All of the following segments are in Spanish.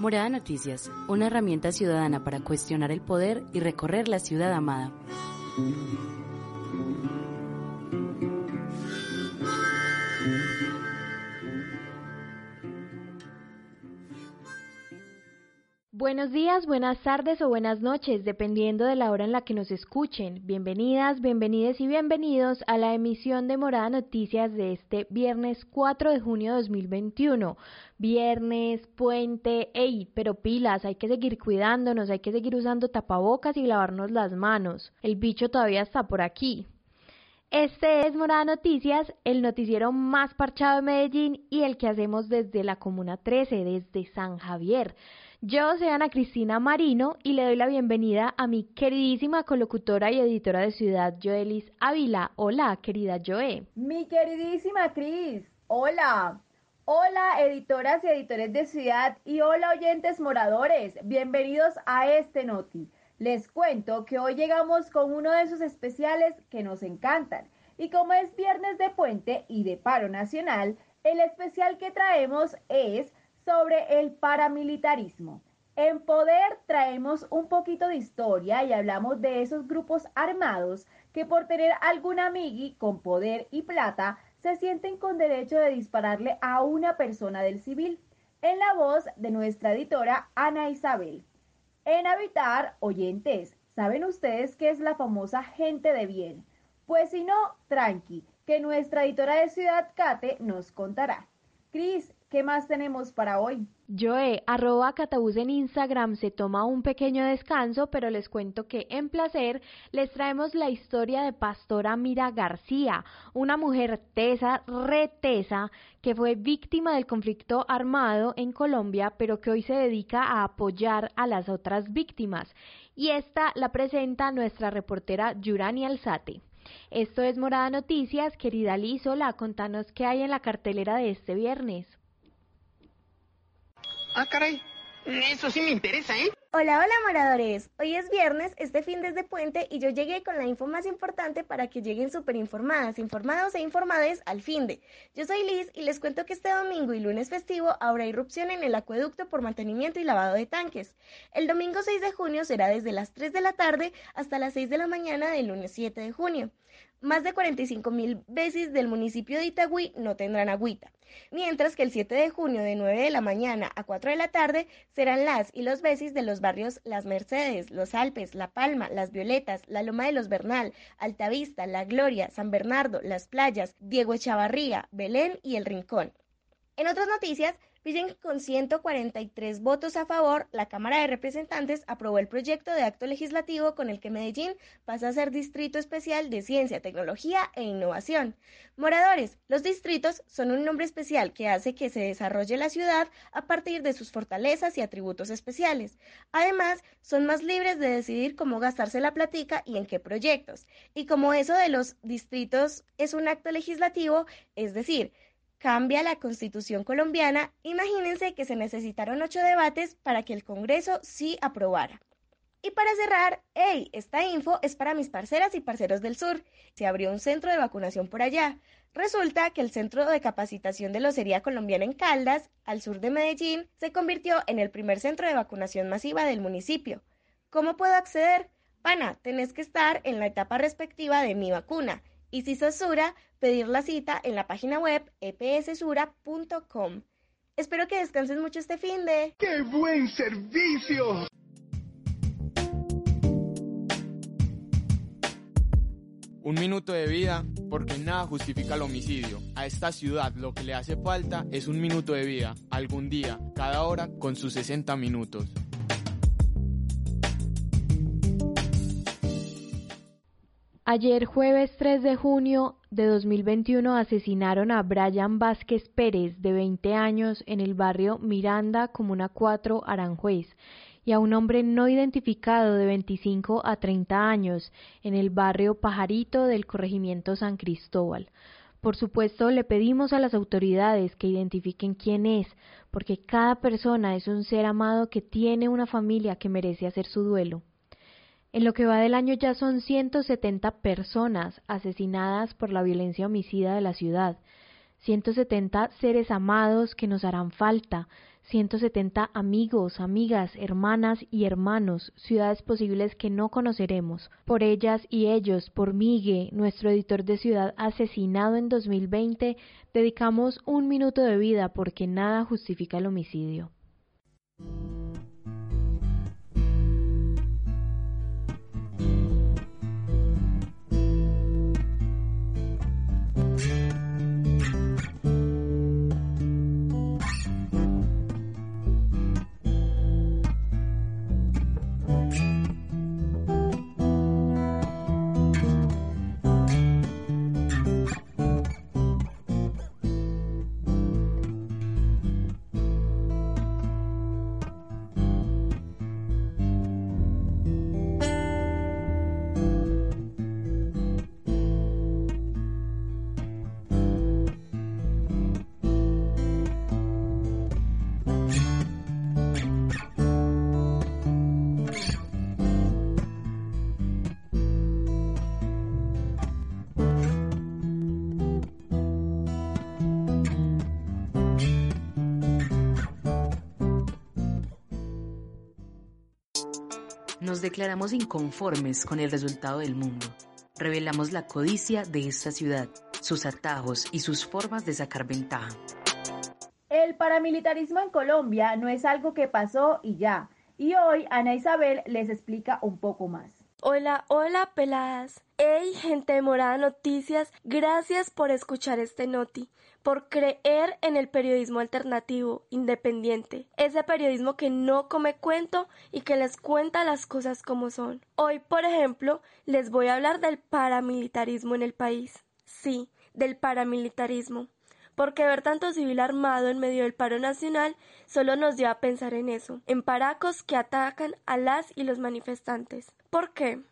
Morada Noticias, una herramienta ciudadana para cuestionar el poder y recorrer la ciudad amada. Buenos días, buenas tardes o buenas noches, dependiendo de la hora en la que nos escuchen. Bienvenidas, bienvenides y bienvenidos a la emisión de Morada Noticias de este viernes 4 de junio de 2021. Viernes, puente, ey, pero pilas, hay que seguir cuidándonos, hay que seguir usando tapabocas y lavarnos las manos. El bicho todavía está por aquí. Este es Morada Noticias, el noticiero más parchado de Medellín y el que hacemos desde la Comuna 13, desde San Javier. Yo soy Ana Cristina Marino y le doy la bienvenida a mi queridísima colocutora y editora de Ciudad, Joelis Ávila. Hola, querida Joe. Mi queridísima Cris. Hola. Hola, editoras y editores de Ciudad y hola, oyentes moradores. Bienvenidos a este Noti. Les cuento que hoy llegamos con uno de esos especiales que nos encantan. Y como es viernes de puente y de paro nacional, el especial que traemos es sobre el paramilitarismo. En Poder traemos un poquito de historia y hablamos de esos grupos armados que por tener algún amigui con poder y plata se sienten con derecho de dispararle a una persona del civil. En la voz de nuestra editora Ana Isabel. En Habitar, oyentes, ¿saben ustedes qué es la famosa gente de bien? Pues si no, tranqui, que nuestra editora de Ciudad Cate nos contará. Cris, ¿Qué más tenemos para hoy? Joe, arroba catabús en Instagram se toma un pequeño descanso, pero les cuento que en placer les traemos la historia de Pastora Mira García, una mujer tesa, retesa, que fue víctima del conflicto armado en Colombia, pero que hoy se dedica a apoyar a las otras víctimas. Y esta la presenta nuestra reportera Yurani Alzate. Esto es Morada Noticias, querida Lizola, contanos qué hay en la cartelera de este viernes. Ah, caray. Eso sí me interesa, ¿eh? Hola, hola moradores. Hoy es viernes, este fin desde puente y yo llegué con la info más importante para que lleguen súper informadas, informados e informades al fin de. Yo soy Liz y les cuento que este domingo y lunes festivo habrá irrupción en el acueducto por mantenimiento y lavado de tanques. El domingo 6 de junio será desde las 3 de la tarde hasta las 6 de la mañana del lunes 7 de junio. Más de 45 mil veces del municipio de Itagüí no tendrán agüita, mientras que el 7 de junio de 9 de la mañana a 4 de la tarde serán las y los veces de los barrios Las Mercedes, Los Alpes, La Palma, Las Violetas, La Loma de los Bernal, Altavista, La Gloria, San Bernardo, Las Playas, Diego Echavarría, Belén y El Rincón. En otras noticias, Piden con 143 votos a favor, la Cámara de Representantes aprobó el proyecto de acto legislativo con el que Medellín pasa a ser Distrito Especial de Ciencia, Tecnología e Innovación. Moradores, los distritos son un nombre especial que hace que se desarrolle la ciudad a partir de sus fortalezas y atributos especiales. Además, son más libres de decidir cómo gastarse la platica y en qué proyectos. Y como eso de los distritos es un acto legislativo, es decir, cambia la constitución colombiana, imagínense que se necesitaron ocho debates para que el Congreso sí aprobara. Y para cerrar, hey, esta info es para mis parceras y parceros del sur. Se abrió un centro de vacunación por allá. Resulta que el centro de capacitación de locería colombiana en Caldas, al sur de Medellín, se convirtió en el primer centro de vacunación masiva del municipio. ¿Cómo puedo acceder? Pana, tenés que estar en la etapa respectiva de mi vacuna y si sos Sura, pedir la cita en la página web epsura.com. Espero que descanses mucho este fin de... ¡Qué buen servicio! Un minuto de vida porque nada justifica el homicidio. A esta ciudad lo que le hace falta es un minuto de vida, algún día, cada hora con sus 60 minutos. Ayer jueves 3 de junio de 2021 asesinaron a Brian Vázquez Pérez, de 20 años, en el barrio Miranda, Comuna 4, Aranjuez, y a un hombre no identificado de 25 a 30 años, en el barrio Pajarito del corregimiento San Cristóbal. Por supuesto, le pedimos a las autoridades que identifiquen quién es, porque cada persona es un ser amado que tiene una familia que merece hacer su duelo. En lo que va del año ya son 170 personas asesinadas por la violencia homicida de la ciudad. 170 seres amados que nos harán falta, 170 amigos, amigas, hermanas y hermanos, ciudades posibles que no conoceremos. Por ellas y ellos, por Migue, nuestro editor de ciudad asesinado en 2020, dedicamos un minuto de vida porque nada justifica el homicidio. Nos declaramos inconformes con el resultado del mundo. Revelamos la codicia de esta ciudad, sus atajos y sus formas de sacar ventaja. El paramilitarismo en Colombia no es algo que pasó y ya. Y hoy Ana Isabel les explica un poco más. Hola, hola peladas. Hey, gente de Morada Noticias, gracias por escuchar este noti por creer en el periodismo alternativo, independiente, ese periodismo que no come cuento y que les cuenta las cosas como son. Hoy, por ejemplo, les voy a hablar del paramilitarismo en el país. Sí, del paramilitarismo. Porque ver tanto civil armado en medio del paro nacional solo nos lleva a pensar en eso, en paracos que atacan a las y los manifestantes. ¿Por qué?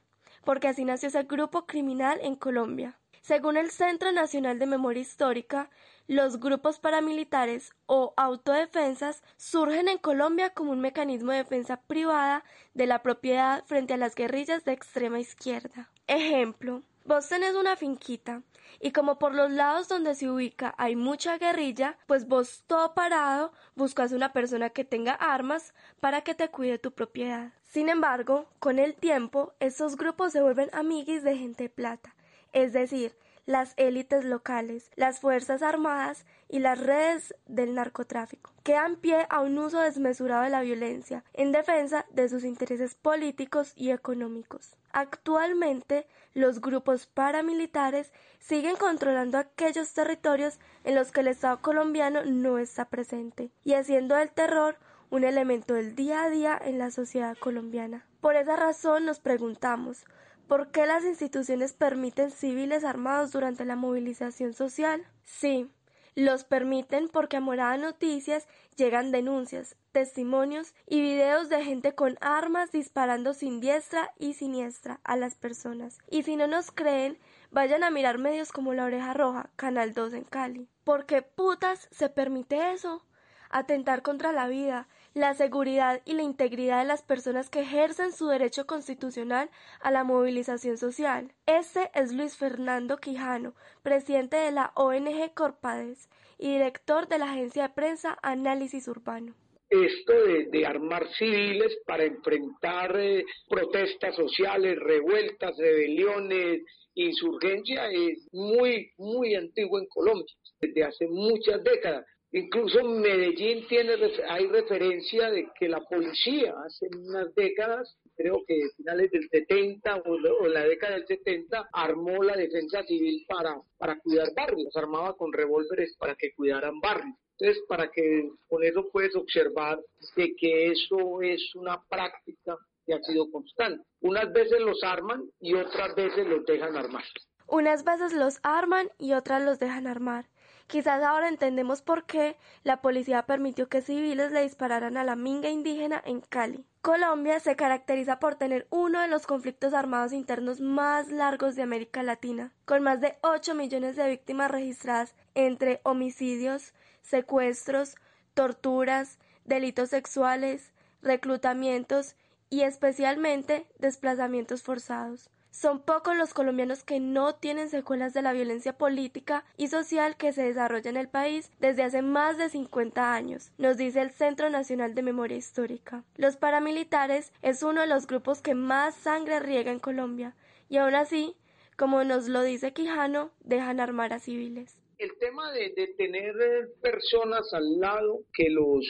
Porque así nació ese grupo criminal en Colombia. Según el Centro Nacional de Memoria Histórica, los grupos paramilitares o autodefensas surgen en Colombia como un mecanismo de defensa privada de la propiedad frente a las guerrillas de extrema izquierda. Ejemplo, vos tenés una finquita y como por los lados donde se ubica hay mucha guerrilla, pues vos todo parado buscas una persona que tenga armas para que te cuide tu propiedad. Sin embargo, con el tiempo, estos grupos se vuelven amiguis de gente plata, es decir, las élites locales, las Fuerzas Armadas y las redes del narcotráfico, que dan pie a un uso desmesurado de la violencia en defensa de sus intereses políticos y económicos. Actualmente, los grupos paramilitares siguen controlando aquellos territorios en los que el Estado colombiano no está presente y haciendo del terror un elemento del día a día en la sociedad colombiana. Por esa razón nos preguntamos ¿Por qué las instituciones permiten civiles armados durante la movilización social? Sí, los permiten porque a Morada Noticias llegan denuncias, testimonios y videos de gente con armas disparando sin diestra y siniestra a las personas. Y si no nos creen, vayan a mirar medios como La Oreja Roja, Canal 2 en Cali. ¿Por qué putas se permite eso? Atentar contra la vida, la seguridad y la integridad de las personas que ejercen su derecho constitucional a la movilización social. Este es Luis Fernando Quijano, presidente de la ONG Corpades y director de la agencia de prensa Análisis Urbano esto de, armar civiles para enfrentar eh, protestas sociales, revueltas, rebeliones, insurgencia es muy, muy antiguo en Colombia, desde hace muchas décadas. Incluso Medellín tiene, hay referencia de que la policía hace unas décadas, creo que finales del 70 o, la década del 70, armó la defensa civil para, para cuidar barrios, armaba con revólveres para que cuidaran barrios. Entonces, para que con eso puedes observar de que eso es una práctica que ha sido constante. Unas veces los arman y otras veces los dejan armar. Unas veces los arman y otras los dejan armar. Quizás ahora entendemos por qué la policía permitió que civiles le dispararan a la minga indígena en Cali. Colombia se caracteriza por tener uno de los conflictos armados internos más largos de América Latina, con más de 8 millones de víctimas registradas entre homicidios, secuestros, torturas, delitos sexuales, reclutamientos y especialmente desplazamientos forzados. Son pocos los colombianos que no tienen secuelas de la violencia política y social que se desarrolla en el país desde hace más de 50 años, nos dice el Centro Nacional de Memoria Histórica. Los paramilitares es uno de los grupos que más sangre riega en Colombia y aún así, como nos lo dice Quijano, dejan armar a civiles el tema de, tener personas al lado que los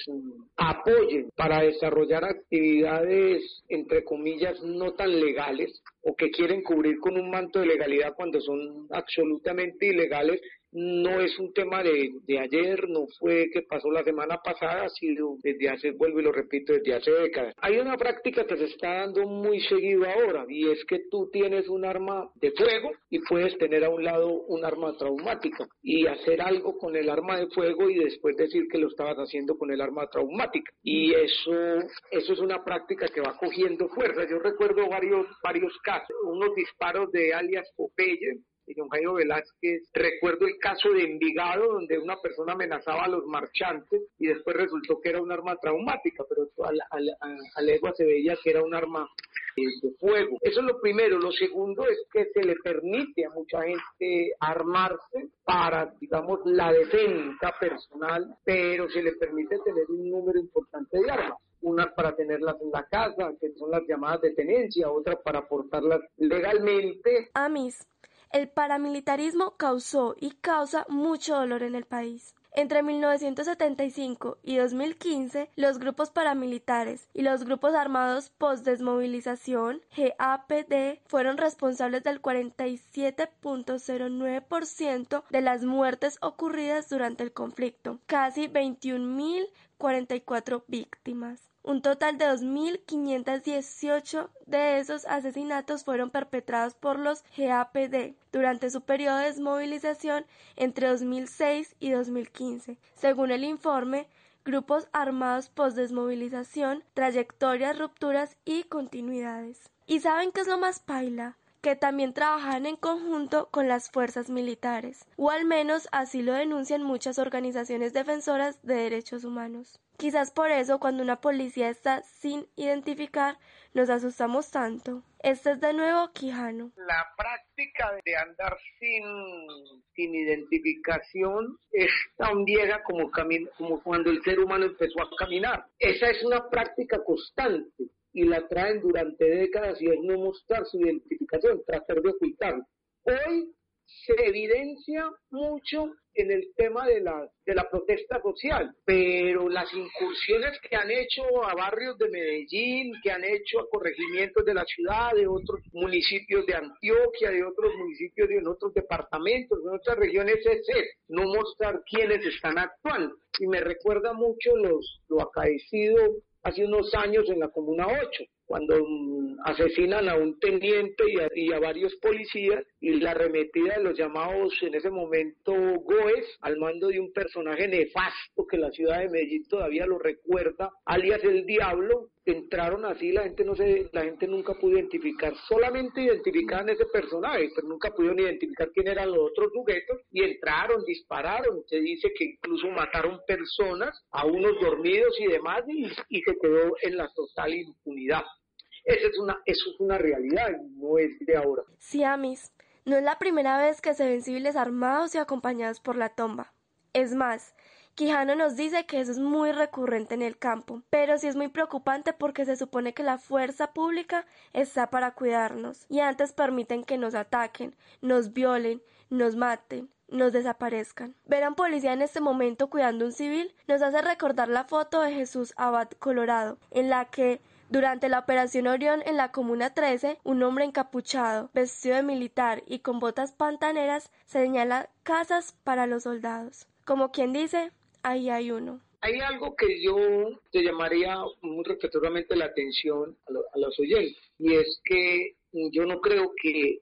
apoyen para desarrollar actividades, entre comillas, no tan legales o que quieren cubrir con un manto de legalidad cuando son absolutamente ilegales, no es un tema de, de, ayer, no fue que pasó la semana pasada, ha sido desde hace, vuelvo y lo repito, desde hace décadas. Hay una práctica que se está dando muy seguido ahora y es que tú tienes un arma de fuego y puedes tener a un lado un arma traumática y hacer algo con el arma de fuego y después decir que lo estabas haciendo con el arma traumática. Y eso, eso es una práctica que va cogiendo fuerza. Yo recuerdo varios, varios casos, unos disparos de alias Popeye, don Jairo Velázquez. Recuerdo el caso de Envigado, donde una persona amenazaba a los marchantes y después resultó que era un arma traumática, pero a, legua se veía que era un arma eh, de fuego. Eso es lo primero. Lo segundo es que se le permite a mucha gente armarse para, digamos, la defensa personal, pero se le permite tener un número importante de armas unas para tenerlas en la casa, que son las llamadas de tenencia, otras para portarlas legalmente. Amis, el paramilitarismo causó y causa mucho dolor en el país. Entre 1975 y 2015, los grupos paramilitares y los grupos armados post-desmovilización, GAPD, fueron responsables del 47.09% de las muertes ocurridas durante el conflicto, casi 21.044 víctimas. Un total de 2.518 de esos asesinatos fueron perpetrados por los GAPD durante su periodo de desmovilización entre 2006 y 2015. Según el informe, grupos armados post-desmovilización, trayectorias, rupturas y continuidades. ¿Y saben qué es lo más paila? que también trabajan en conjunto con las fuerzas militares, o al menos así lo denuncian muchas organizaciones defensoras de derechos humanos. Quizás por eso cuando una policía está sin identificar nos asustamos tanto. Este es de nuevo Quijano. La práctica de andar sin, sin identificación es tan vieja como, cuando el ser humano empezó a caminar. Esa es una práctica constante y la traen durante décadas y es no mostrar su identificación, tratar de ocultarlo. Hoy se evidencia mucho en el tema de la, de la protesta social, pero las incursiones que han hecho a barrios de Medellín, que han hecho a corregimientos de la ciudad, de otros municipios de Antioquia, de otros municipios de otros departamentos, de otras regiones, es no mostrar quiénes están actuando. Y me recuerda mucho los, lo acaecido hace unos años en la Comuna 8 cuando mm, asesinan a un teniente y a, varios policías y la arremetida de los llamados en ese momento GOES al mando de un personaje nefasto que la ciudad de Medellín todavía lo recuerda, alias el Diablo, entraron así, la gente no se, la gente nunca pudo identificar, solamente identificaban ese personaje, pero nunca pudieron identificar quién eran los otros sujetos y entraron, dispararon, se dice que incluso mataron personas, a unos dormidos y demás y, y se quedó en la total impunidad. Esa es una, eso es una realidad, no es de ahora. Sí, Amis, no es la primera vez que se ven civiles armados y acompañados por la tomba. Es más, Quijano nos dice que eso es muy recurrente en el campo, pero sí es muy preocupante porque se supone que la fuerza pública está para cuidarnos y antes permiten que nos ataquen, nos violen, nos maten, nos desaparezcan. Ver a un policía en este momento cuidando a un civil nos hace recordar la foto de Jesús Abad Colorado, en la que durante la Operación Orión en la Comuna 13, un hombre encapuchado, vestido de militar y con botas pantaneras señala casas para los soldados. Como quien dice, ahí hay uno. Hay algo que yo te llamaría muy respetuosamente la atención a, los oyentes, y es que yo no creo que,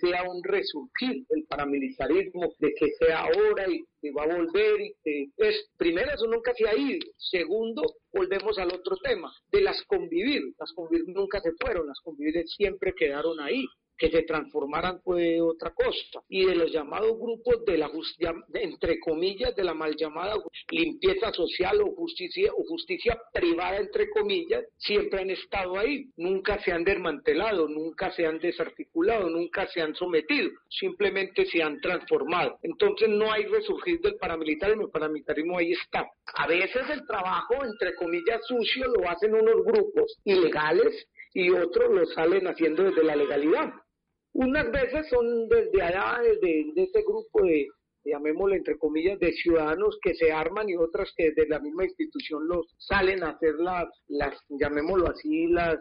sea un resurgir el paramilitarismo, de que sea ahora y que va a volver y que es, primero, eso nunca se ha ido. Segundo, volvemos al otro tema, de las convivir. Las convivir nunca se fueron, las convivir siempre quedaron ahí. Que se transformaran fue otra cosa. Y de los llamados grupos de la entre comillas, de la mal llamada limpieza social o justicia, o justicia privada, entre comillas, siempre han estado ahí. Nunca se han desmantelado, nunca se han desarticulado, nunca se han sometido, simplemente se han transformado. Entonces no hay resurgir del paramilitarismo, el paramilitarismo ahí está. A veces el trabajo, entre comillas, sucio lo hacen unos grupos ilegales y otros lo salen haciendo desde la legalidad. Unas veces son desde allá, desde de este grupo de, llamémoslo entre comillas, de ciudadanos que se arman y otras que desde la misma institución los salen a hacer las, las llamémoslo así, las,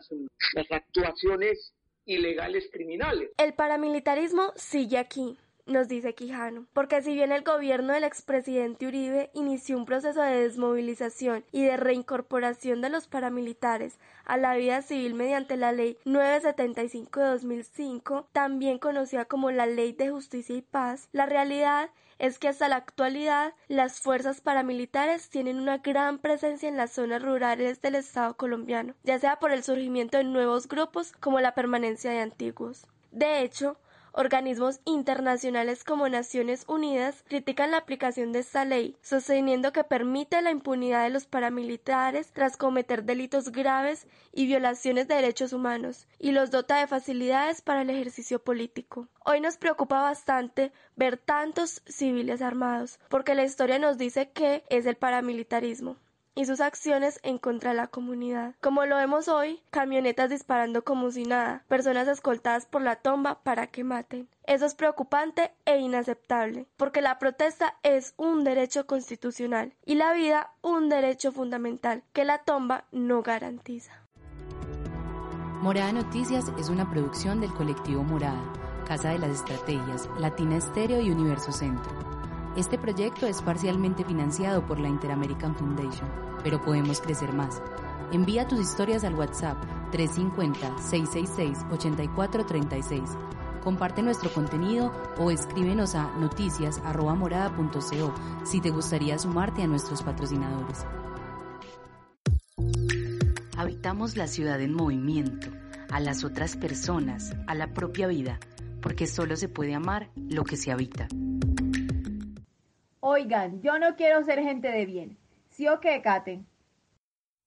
las actuaciones ilegales criminales. El paramilitarismo sigue aquí nos dice Quijano, porque si bien el gobierno del expresidente Uribe inició un proceso de desmovilización y de reincorporación de los paramilitares a la vida civil mediante la ley 975 de 2005, también conocida como la Ley de Justicia y Paz, la realidad es que hasta la actualidad las fuerzas paramilitares tienen una gran presencia en las zonas rurales del Estado colombiano, ya sea por el surgimiento de nuevos grupos como la permanencia de antiguos. De hecho, Organismos internacionales como Naciones Unidas critican la aplicación de esta ley, sosteniendo que permite la impunidad de los paramilitares tras cometer delitos graves y violaciones de derechos humanos, y los dota de facilidades para el ejercicio político. Hoy nos preocupa bastante ver tantos civiles armados, porque la historia nos dice que es el paramilitarismo y sus acciones en contra de la comunidad. Como lo vemos hoy, camionetas disparando como si nada, personas escoltadas por la tomba para que maten. Eso es preocupante e inaceptable, porque la protesta es un derecho constitucional y la vida un derecho fundamental que la tomba no garantiza. Morada Noticias es una producción del colectivo Morada, Casa de las Estrategias, Latina Estéreo y Universo Centro. Este proyecto es parcialmente financiado por la Interamerican Foundation, pero podemos crecer más. Envía tus historias al WhatsApp 350-666-8436. Comparte nuestro contenido o escríbenos a noticias.morada.co si te gustaría sumarte a nuestros patrocinadores. Habitamos la ciudad en movimiento, a las otras personas, a la propia vida, porque solo se puede amar lo que se habita. Oigan, yo no quiero ser gente de bien. ¿Sí o qué, Kate?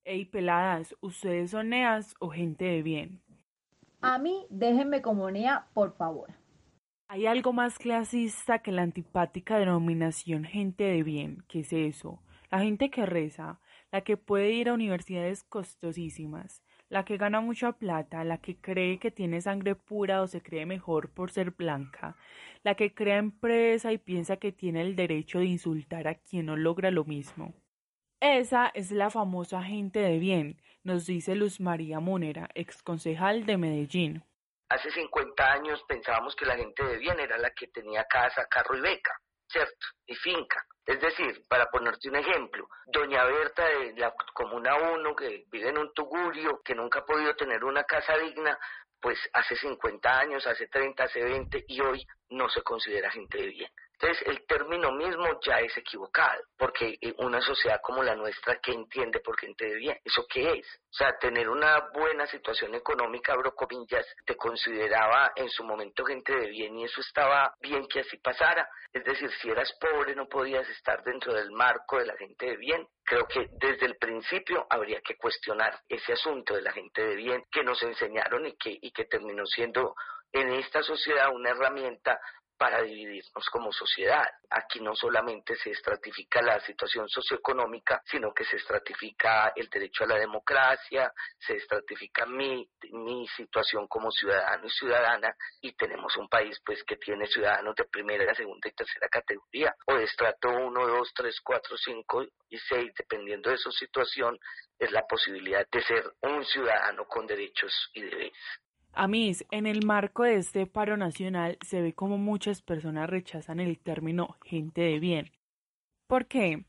Ey, peladas, ¿ustedes son neas o gente de bien? A mí, déjenme como nea, por favor. Hay algo más clasista que la antipática denominación gente de bien. ¿Qué es eso? La gente que reza, la que puede ir a universidades costosísimas, la que gana mucha plata, la que cree que tiene sangre pura o se cree mejor por ser blanca, la que crea empresa y piensa que tiene el derecho de insultar a quien no logra lo mismo. Esa es la famosa gente de bien, nos dice Luz María Munera, exconcejal de Medellín. Hace 50 años pensábamos que la gente de bien era la que tenía casa, carro y beca, ¿cierto? Y finca. Es decir, para ponerte un ejemplo, doña Berta de la Comuna 1, que vive en un tugurio, que nunca ha podido tener una casa digna, pues hace 50 años, hace 30, hace 20 y hoy no se considera gente de bien. Entonces, el término mismo ya es equivocado, porque una sociedad como la nuestra, ¿qué entiende por gente de bien? ¿Eso qué es? O sea, tener una buena situación económica, abro comillas, te consideraba en su momento gente de bien y eso estaba bien que así pasara. Es decir, si eras pobre no podías estar dentro del marco de la gente de bien. Creo que desde el principio habría que cuestionar ese asunto de la gente de bien que nos enseñaron y que, y que terminó siendo en esta sociedad una herramienta para dividirnos como sociedad. Aquí no solamente se estratifica la situación socioeconómica, sino que se estratifica el derecho a la democracia, se estratifica mi, mi situación como ciudadano y ciudadana y tenemos un país pues que tiene ciudadanos de primera, segunda y tercera categoría o de estrato 1, 2, 3, 4, 5 y 6, dependiendo de su situación, es la posibilidad de ser un ciudadano con derechos y deberes. Amis, en el marco de este paro nacional se ve como muchas personas rechazan el término gente de bien. ¿Por qué?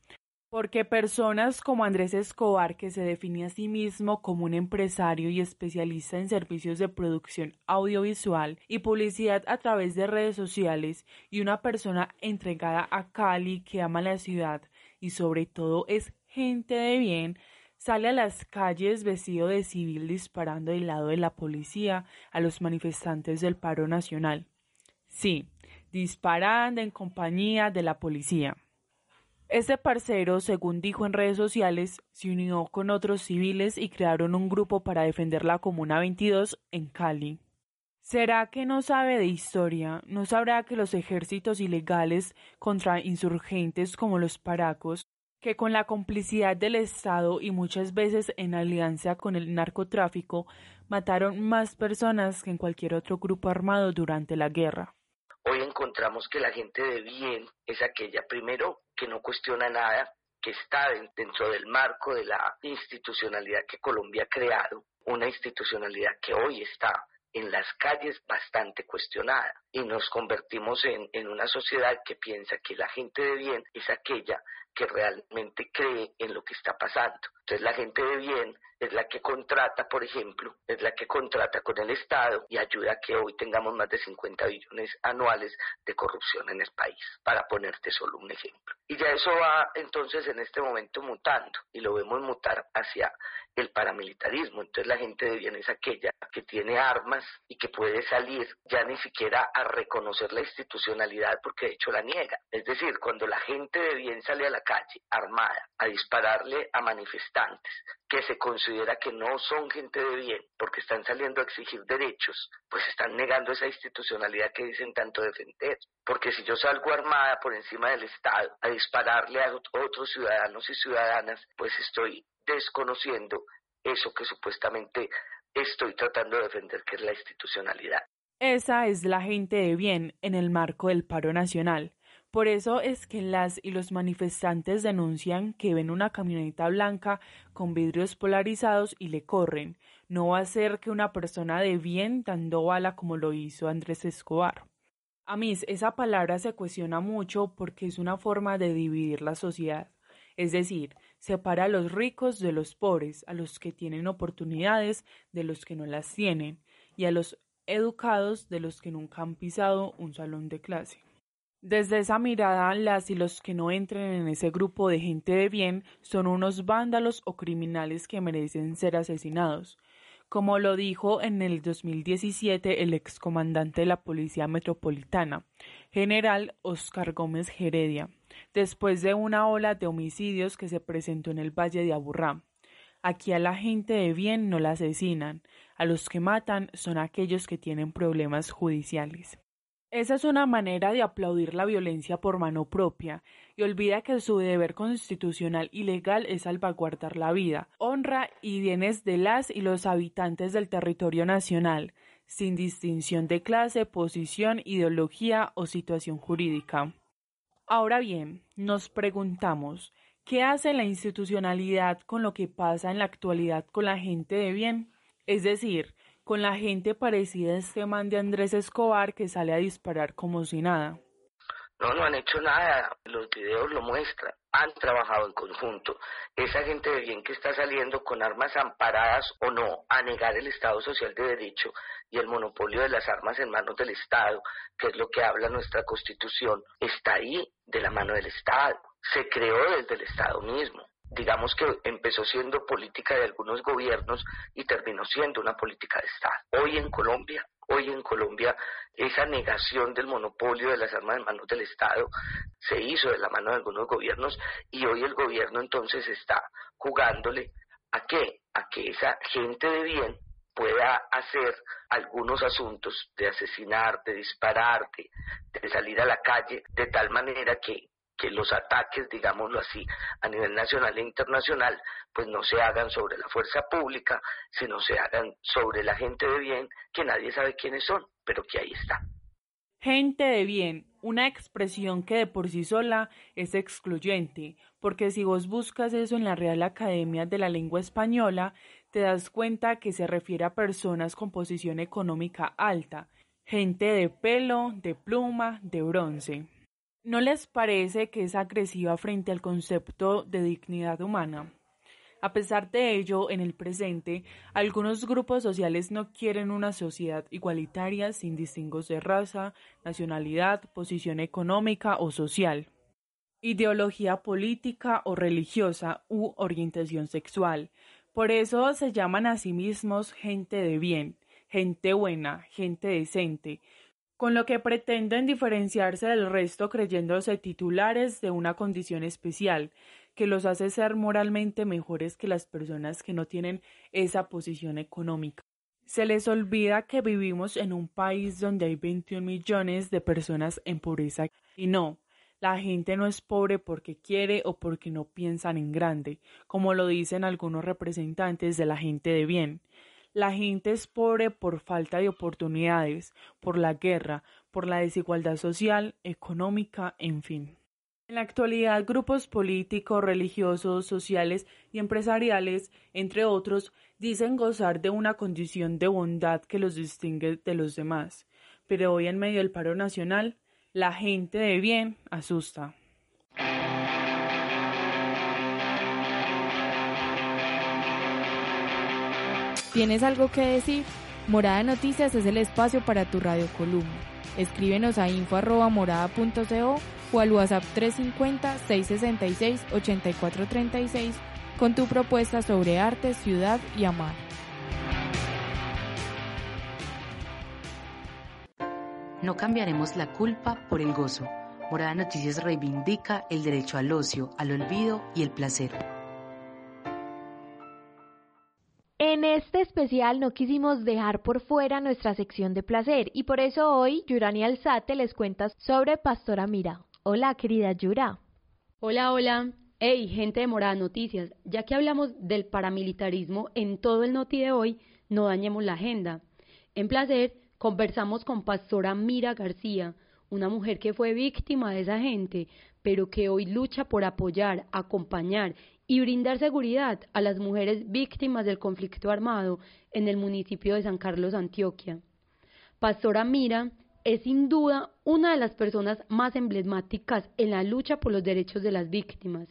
Porque personas como Andrés Escobar, que se define a sí mismo como un empresario y especialista en servicios de producción audiovisual y publicidad a través de redes sociales, y una persona entregada a Cali que ama la ciudad y sobre todo es gente de bien, sale a las calles vestido de civil disparando del lado de la policía a los manifestantes del paro nacional. Sí, disparando en compañía de la policía. Este parcero, según dijo en redes sociales, se unió con otros civiles y crearon un grupo para defender la Comuna 22 en Cali. ¿Será que no sabe de historia? ¿No sabrá que los ejércitos ilegales contra insurgentes como los paracos que con la complicidad del Estado y muchas veces en alianza con el narcotráfico mataron más personas que en cualquier otro grupo armado durante la guerra. Hoy encontramos que la gente de bien es aquella, primero, que no cuestiona nada, que está dentro del marco de la institucionalidad que Colombia ha creado, una institucionalidad que hoy está en las calles bastante cuestionada y nos convertimos en, en, una sociedad que piensa que la gente de bien es aquella que realmente cree en lo que está pasando. Entonces la gente de bien es la que contrata, por ejemplo, es la que contrata con el Estado y ayuda a que hoy tengamos más de 50 billones anuales de corrupción en el país, para ponerte solo un ejemplo. Y ya eso va entonces en este momento mutando y lo vemos mutar hacia el paramilitarismo. Entonces la gente de bien es aquella que tiene armas y que puede salir ya ni siquiera a reconocer la institucionalidad porque de hecho la niega. Es decir, cuando la gente de bien sale a la calle armada a dispararle a manifestantes que se considera que no son gente de bien porque están saliendo a exigir derechos, pues están negando esa institucionalidad que dicen tanto defender. Porque si yo salgo armada por encima del Estado a dispararle a otros ciudadanos y ciudadanas, pues estoy desconociendo eso que supuestamente estoy tratando de defender, que es la institucionalidad. Esa es la gente de bien en el marco del paro nacional. Por eso es que las y los manifestantes denuncian que ven una camioneta blanca con vidrios polarizados y le corren. No va a ser que una persona de bien dando bala como lo hizo Andrés Escobar. A mí esa palabra se cuestiona mucho porque es una forma de dividir la sociedad. Es decir, separa a los ricos de los pobres, a los que tienen oportunidades de los que no las tienen, y a los educados de los que nunca han pisado un salón de clase. Desde esa mirada, las y los que no entren en ese grupo de gente de bien son unos vándalos o criminales que merecen ser asesinados, como lo dijo en el 2017 el excomandante de la Policía Metropolitana, general Oscar Gómez Heredia, después de una ola de homicidios que se presentó en el Valle de Aburrá. Aquí a la gente de bien no la asesinan, a los que matan son aquellos que tienen problemas judiciales. Esa es una manera de aplaudir la violencia por mano propia y olvida que su deber constitucional y legal es salvaguardar la vida, honra y bienes de las y los habitantes del territorio nacional, sin distinción de clase, posición, ideología o situación jurídica. Ahora bien, nos preguntamos, ¿qué hace la institucionalidad con lo que pasa en la actualidad con la gente de bien? Es decir, con la gente parecida a este man de Andrés Escobar que sale a disparar como si nada. No, no han hecho nada, los videos lo muestran, han trabajado en conjunto. Esa gente de bien que está saliendo con armas amparadas o no a negar el Estado Social de Derecho y el monopolio de las armas en manos del Estado, que es lo que habla nuestra Constitución, está ahí de la mano del Estado. Se creó desde el Estado mismo digamos que empezó siendo política de algunos gobiernos y terminó siendo una política de Estado. Hoy en Colombia, hoy en Colombia, esa negación del monopolio de las armas en manos del Estado se hizo de la mano de algunos gobiernos y hoy el gobierno entonces está jugándole a qué? A que esa gente de bien pueda hacer algunos asuntos de asesinar, de disparar, de salir a la calle, de tal manera que que los ataques, digámoslo así, a nivel nacional e internacional, pues no se hagan sobre la fuerza pública, sino se hagan sobre la gente de bien, que nadie sabe quiénes son, pero que ahí está. Gente de bien, una expresión que de por sí sola es excluyente, porque si vos buscas eso en la Real Academia de la Lengua Española, te das cuenta que se refiere a personas con posición económica alta, gente de pelo, de pluma, de bronce. ¿No les parece que es agresiva frente al concepto de dignidad humana? A pesar de ello, en el presente, algunos grupos sociales no quieren una sociedad igualitaria sin distingos de raza, nacionalidad, posición económica o social. ideología política o religiosa u orientación sexual. Por eso se llaman a sí mismos gente de bien, gente buena, gente decente, con lo que pretenden diferenciarse del resto creyéndose titulares de una condición especial, que los hace ser moralmente mejores que las personas que no tienen esa posición económica. Se les olvida que vivimos en un país donde hay 21 millones de personas en pobreza y no, la gente no es pobre porque quiere o porque no piensan en grande, como lo dicen algunos representantes de la gente de bien. La gente es pobre por falta de oportunidades, por la guerra, por la desigualdad social, económica, en fin. En la actualidad, grupos políticos, religiosos, sociales y empresariales, entre otros, dicen gozar de una condición de bondad que los distingue de los demás. Pero hoy en medio del paro nacional, la gente de bien asusta. ¿Tienes algo que decir? Morada Noticias es el espacio para tu radio columna. Escríbenos a info.morada.co o al WhatsApp 350-666-8436 con tu propuesta sobre arte, ciudad y amar. No cambiaremos la culpa por el gozo. Morada Noticias reivindica el derecho al ocio, al olvido y el placer. En este especial no quisimos dejar por fuera nuestra sección de placer y por eso hoy Yurani Alzate les cuenta sobre Pastora Mira. Hola, querida Yura. Hola, hola. Hey, gente de Morada Noticias. Ya que hablamos del paramilitarismo en todo el noti de hoy, no dañemos la agenda. En placer, conversamos con Pastora Mira García, una mujer que fue víctima de esa gente, pero que hoy lucha por apoyar, acompañar y brindar seguridad a las mujeres víctimas del conflicto armado en el municipio de San Carlos, Antioquia. Pastora Mira es sin duda una de las personas más emblemáticas en la lucha por los derechos de las víctimas,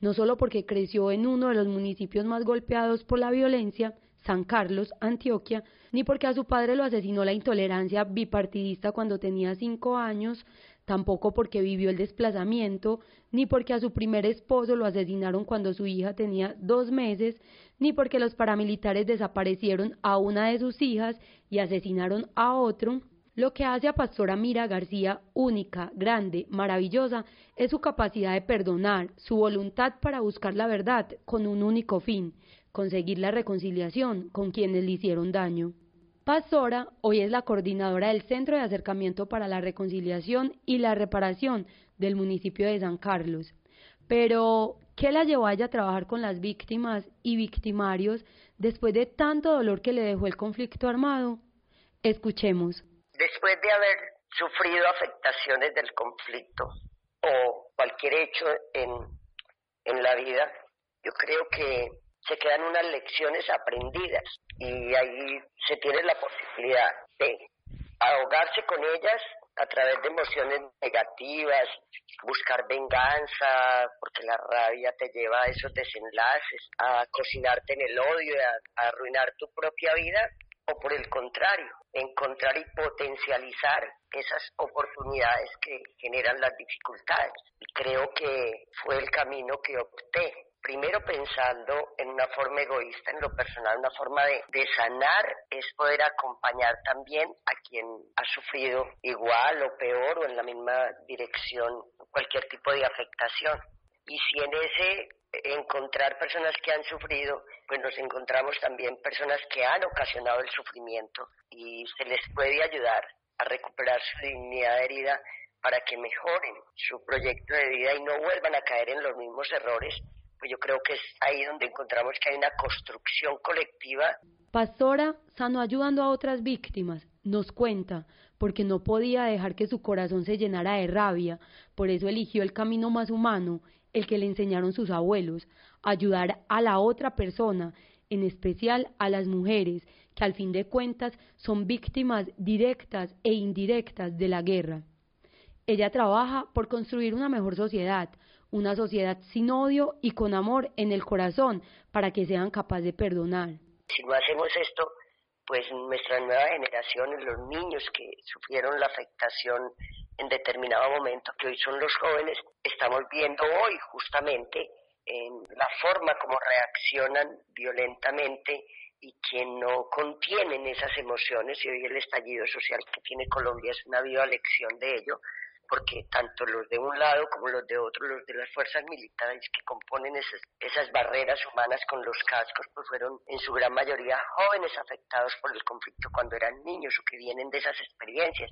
no solo porque creció en uno de los municipios más golpeados por la violencia, San Carlos, Antioquia, ni porque a su padre lo asesinó la intolerancia bipartidista cuando tenía cinco años, tampoco porque vivió el desplazamiento, ni porque a su primer esposo lo asesinaron cuando su hija tenía dos meses, ni porque los paramilitares desaparecieron a una de sus hijas y asesinaron a otro, lo que hace a Pastora Mira García única, grande, maravillosa, es su capacidad de perdonar, su voluntad para buscar la verdad con un único fin, conseguir la reconciliación con quienes le hicieron daño. Pastora hoy es la coordinadora del Centro de Acercamiento para la Reconciliación y la Reparación del municipio de San Carlos. Pero, ¿qué la llevó a ella a trabajar con las víctimas y victimarios después de tanto dolor que le dejó el conflicto armado? Escuchemos después de haber sufrido afectaciones del conflicto o cualquier hecho en, en la vida, yo creo que se quedan unas lecciones aprendidas y ahí se tiene la posibilidad de ahogarse con ellas a través de emociones negativas, buscar venganza, porque la rabia te lleva a esos desenlaces, a cocinarte en el odio, a, arruinar tu propia vida, o por el contrario, encontrar y potencializar esas oportunidades que generan las dificultades. Y creo que fue el camino que opté. Primero pensando en una forma egoísta, en lo personal, una forma de, de sanar es poder acompañar también a quien ha sufrido igual o peor o en la misma dirección cualquier tipo de afectación. Y si en ese encontrar personas que han sufrido, pues nos encontramos también personas que han ocasionado el sufrimiento y se les puede ayudar a recuperar su dignidad herida para que mejoren su proyecto de vida y no vuelvan a caer en los mismos errores, pues yo creo que es ahí donde encontramos que hay una construcción colectiva. Pastora sano ayudando a otras víctimas, nos cuenta, porque no podía dejar que su corazón se llenara de rabia, por eso eligió el camino más humano el que le enseñaron sus abuelos, ayudar a la otra persona, en especial a las mujeres, que al fin de cuentas son víctimas directas e indirectas de la guerra. Ella trabaja por construir una mejor sociedad, una sociedad sin odio y con amor en el corazón para que sean capaces de perdonar. Si no hacemos esto, pues nuestra nueva generación, los niños que sufrieron la afectación en determinado momento, que hoy son los jóvenes, estamos viendo hoy justamente en la forma como reaccionan violentamente y que no contienen esas emociones y hoy el estallido social que tiene Colombia es una viva lección de ello porque tanto los de un lado como los de otro, los de las fuerzas militares que componen esas, esas barreras humanas con los cascos, pues fueron en su gran mayoría jóvenes afectados por el conflicto cuando eran niños o que vienen de esas experiencias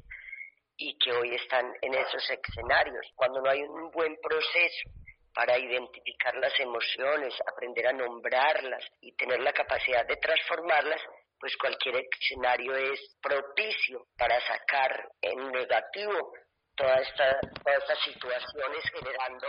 y que hoy están en esos escenarios. Cuando no hay un buen proceso para identificar las emociones, aprender a nombrarlas y tener la capacidad de transformarlas, pues cualquier escenario es propicio para sacar en negativo todas esta, todas estas situaciones generando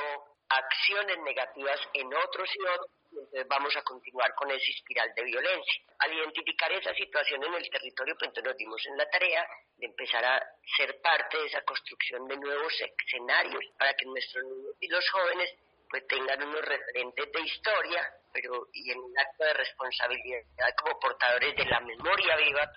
acciones negativas en otros y otros entonces vamos a continuar con esa espiral de violencia. Al identificar esa situación en el territorio, pues entonces nos dimos en la tarea de empezar a ser parte de esa construcción de nuevos escenarios para que nuestros niños y los jóvenes pues tengan unos referentes de historia, pero y en un acto de responsabilidad como portadores de la memoria viva.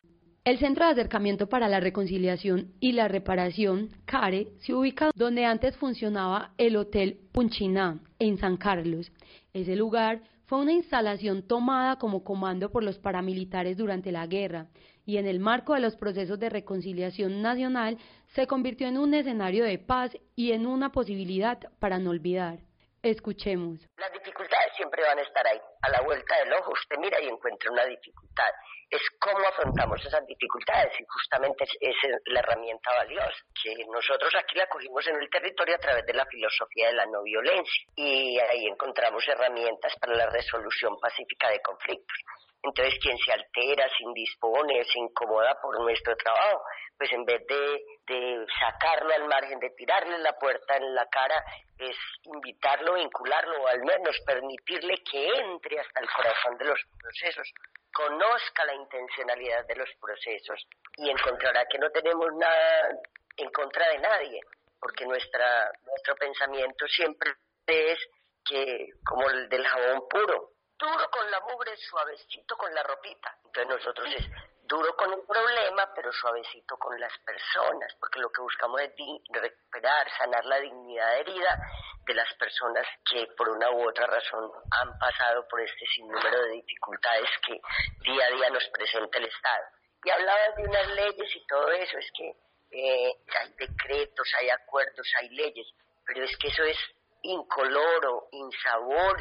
El Centro de Acercamiento para la Reconciliación y la Reparación, CARE, se ubica donde antes funcionaba el Hotel Punchiná, en San Carlos. Ese lugar fue una instalación tomada como comando por los paramilitares durante la guerra y en el marco de los procesos de reconciliación nacional se convirtió en un escenario de paz y en una posibilidad para no olvidar. Escuchemos. Las dificultades siempre van a estar ahí. A la vuelta del ojo usted mira y encuentra una dificultad. Es cómo afrontamos esas dificultades y justamente es, la herramienta valiosa que nosotros aquí la cogimos en el territorio a través de la filosofía de la no violencia y ahí encontramos herramientas para la resolución pacífica de conflictos. Entonces, quien se altera, se indispone, se incomoda por nuestro trabajo, pues en vez de, de sacarlo al margen, de tirarle la puerta en la cara, es invitarlo, vincularlo, o al menos permitirle que entre hasta el corazón de los procesos, conozca la intencionalidad de los procesos y encontrará que no tenemos nada en contra de nadie, porque nuestra, nuestro pensamiento siempre es que, como el del jabón puro, duro con la mugre, suavecito con la ropita. Entonces nosotros es duro con el problema, pero suavecito con las personas, porque lo que buscamos es recuperar, sanar la dignidad herida de las personas que por una u otra razón han pasado por este sinnúmero de dificultades que día a día nos presenta el Estado. Y hablaba de unas leyes y todo eso, es que eh, hay decretos, hay acuerdos, hay leyes, pero es que eso es incoloro, insabor,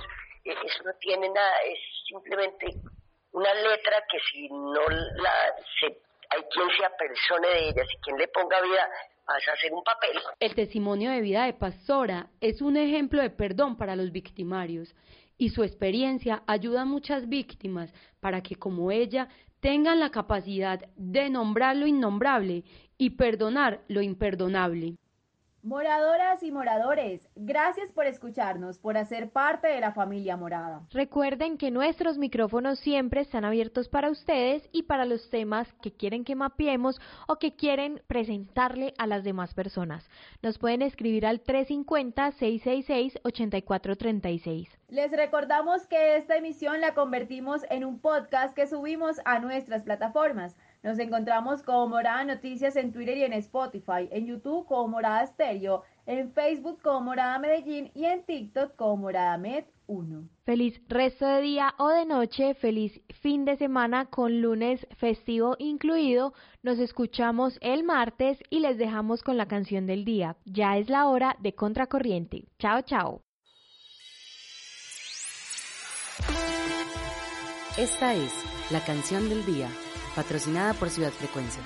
eso no tiene nada, es simplemente una letra que si no la se, hay quien se apersone de ella, si quien le ponga vida, pasa a ser un papel. El testimonio de vida de Pastora es un ejemplo de perdón para los victimarios y su experiencia ayuda a muchas víctimas para que como ella tengan la capacidad de nombrar lo innombrable y perdonar lo imperdonable. Moradoras y moradores, gracias por escucharnos, por hacer parte de la familia morada. Recuerden que nuestros micrófonos siempre están abiertos para ustedes y para los temas que quieren que mapeemos o que quieren presentarle a las demás personas. Nos pueden escribir al 350-666-8436. Les recordamos que esta emisión la convertimos en un podcast que subimos a nuestras plataformas. Nos encontramos como Morada Noticias en Twitter y en Spotify, en YouTube como Morada Stereo, en Facebook como Morada Medellín y en TikTok como Morada Med 1. Feliz resto de día o de noche, feliz fin de semana con lunes festivo incluido. Nos escuchamos el martes y les dejamos con la canción del día. Ya es la hora de Contracorriente. Chao, chao. Esta es la canción del día patrocinada por Ciudad Frecuencia.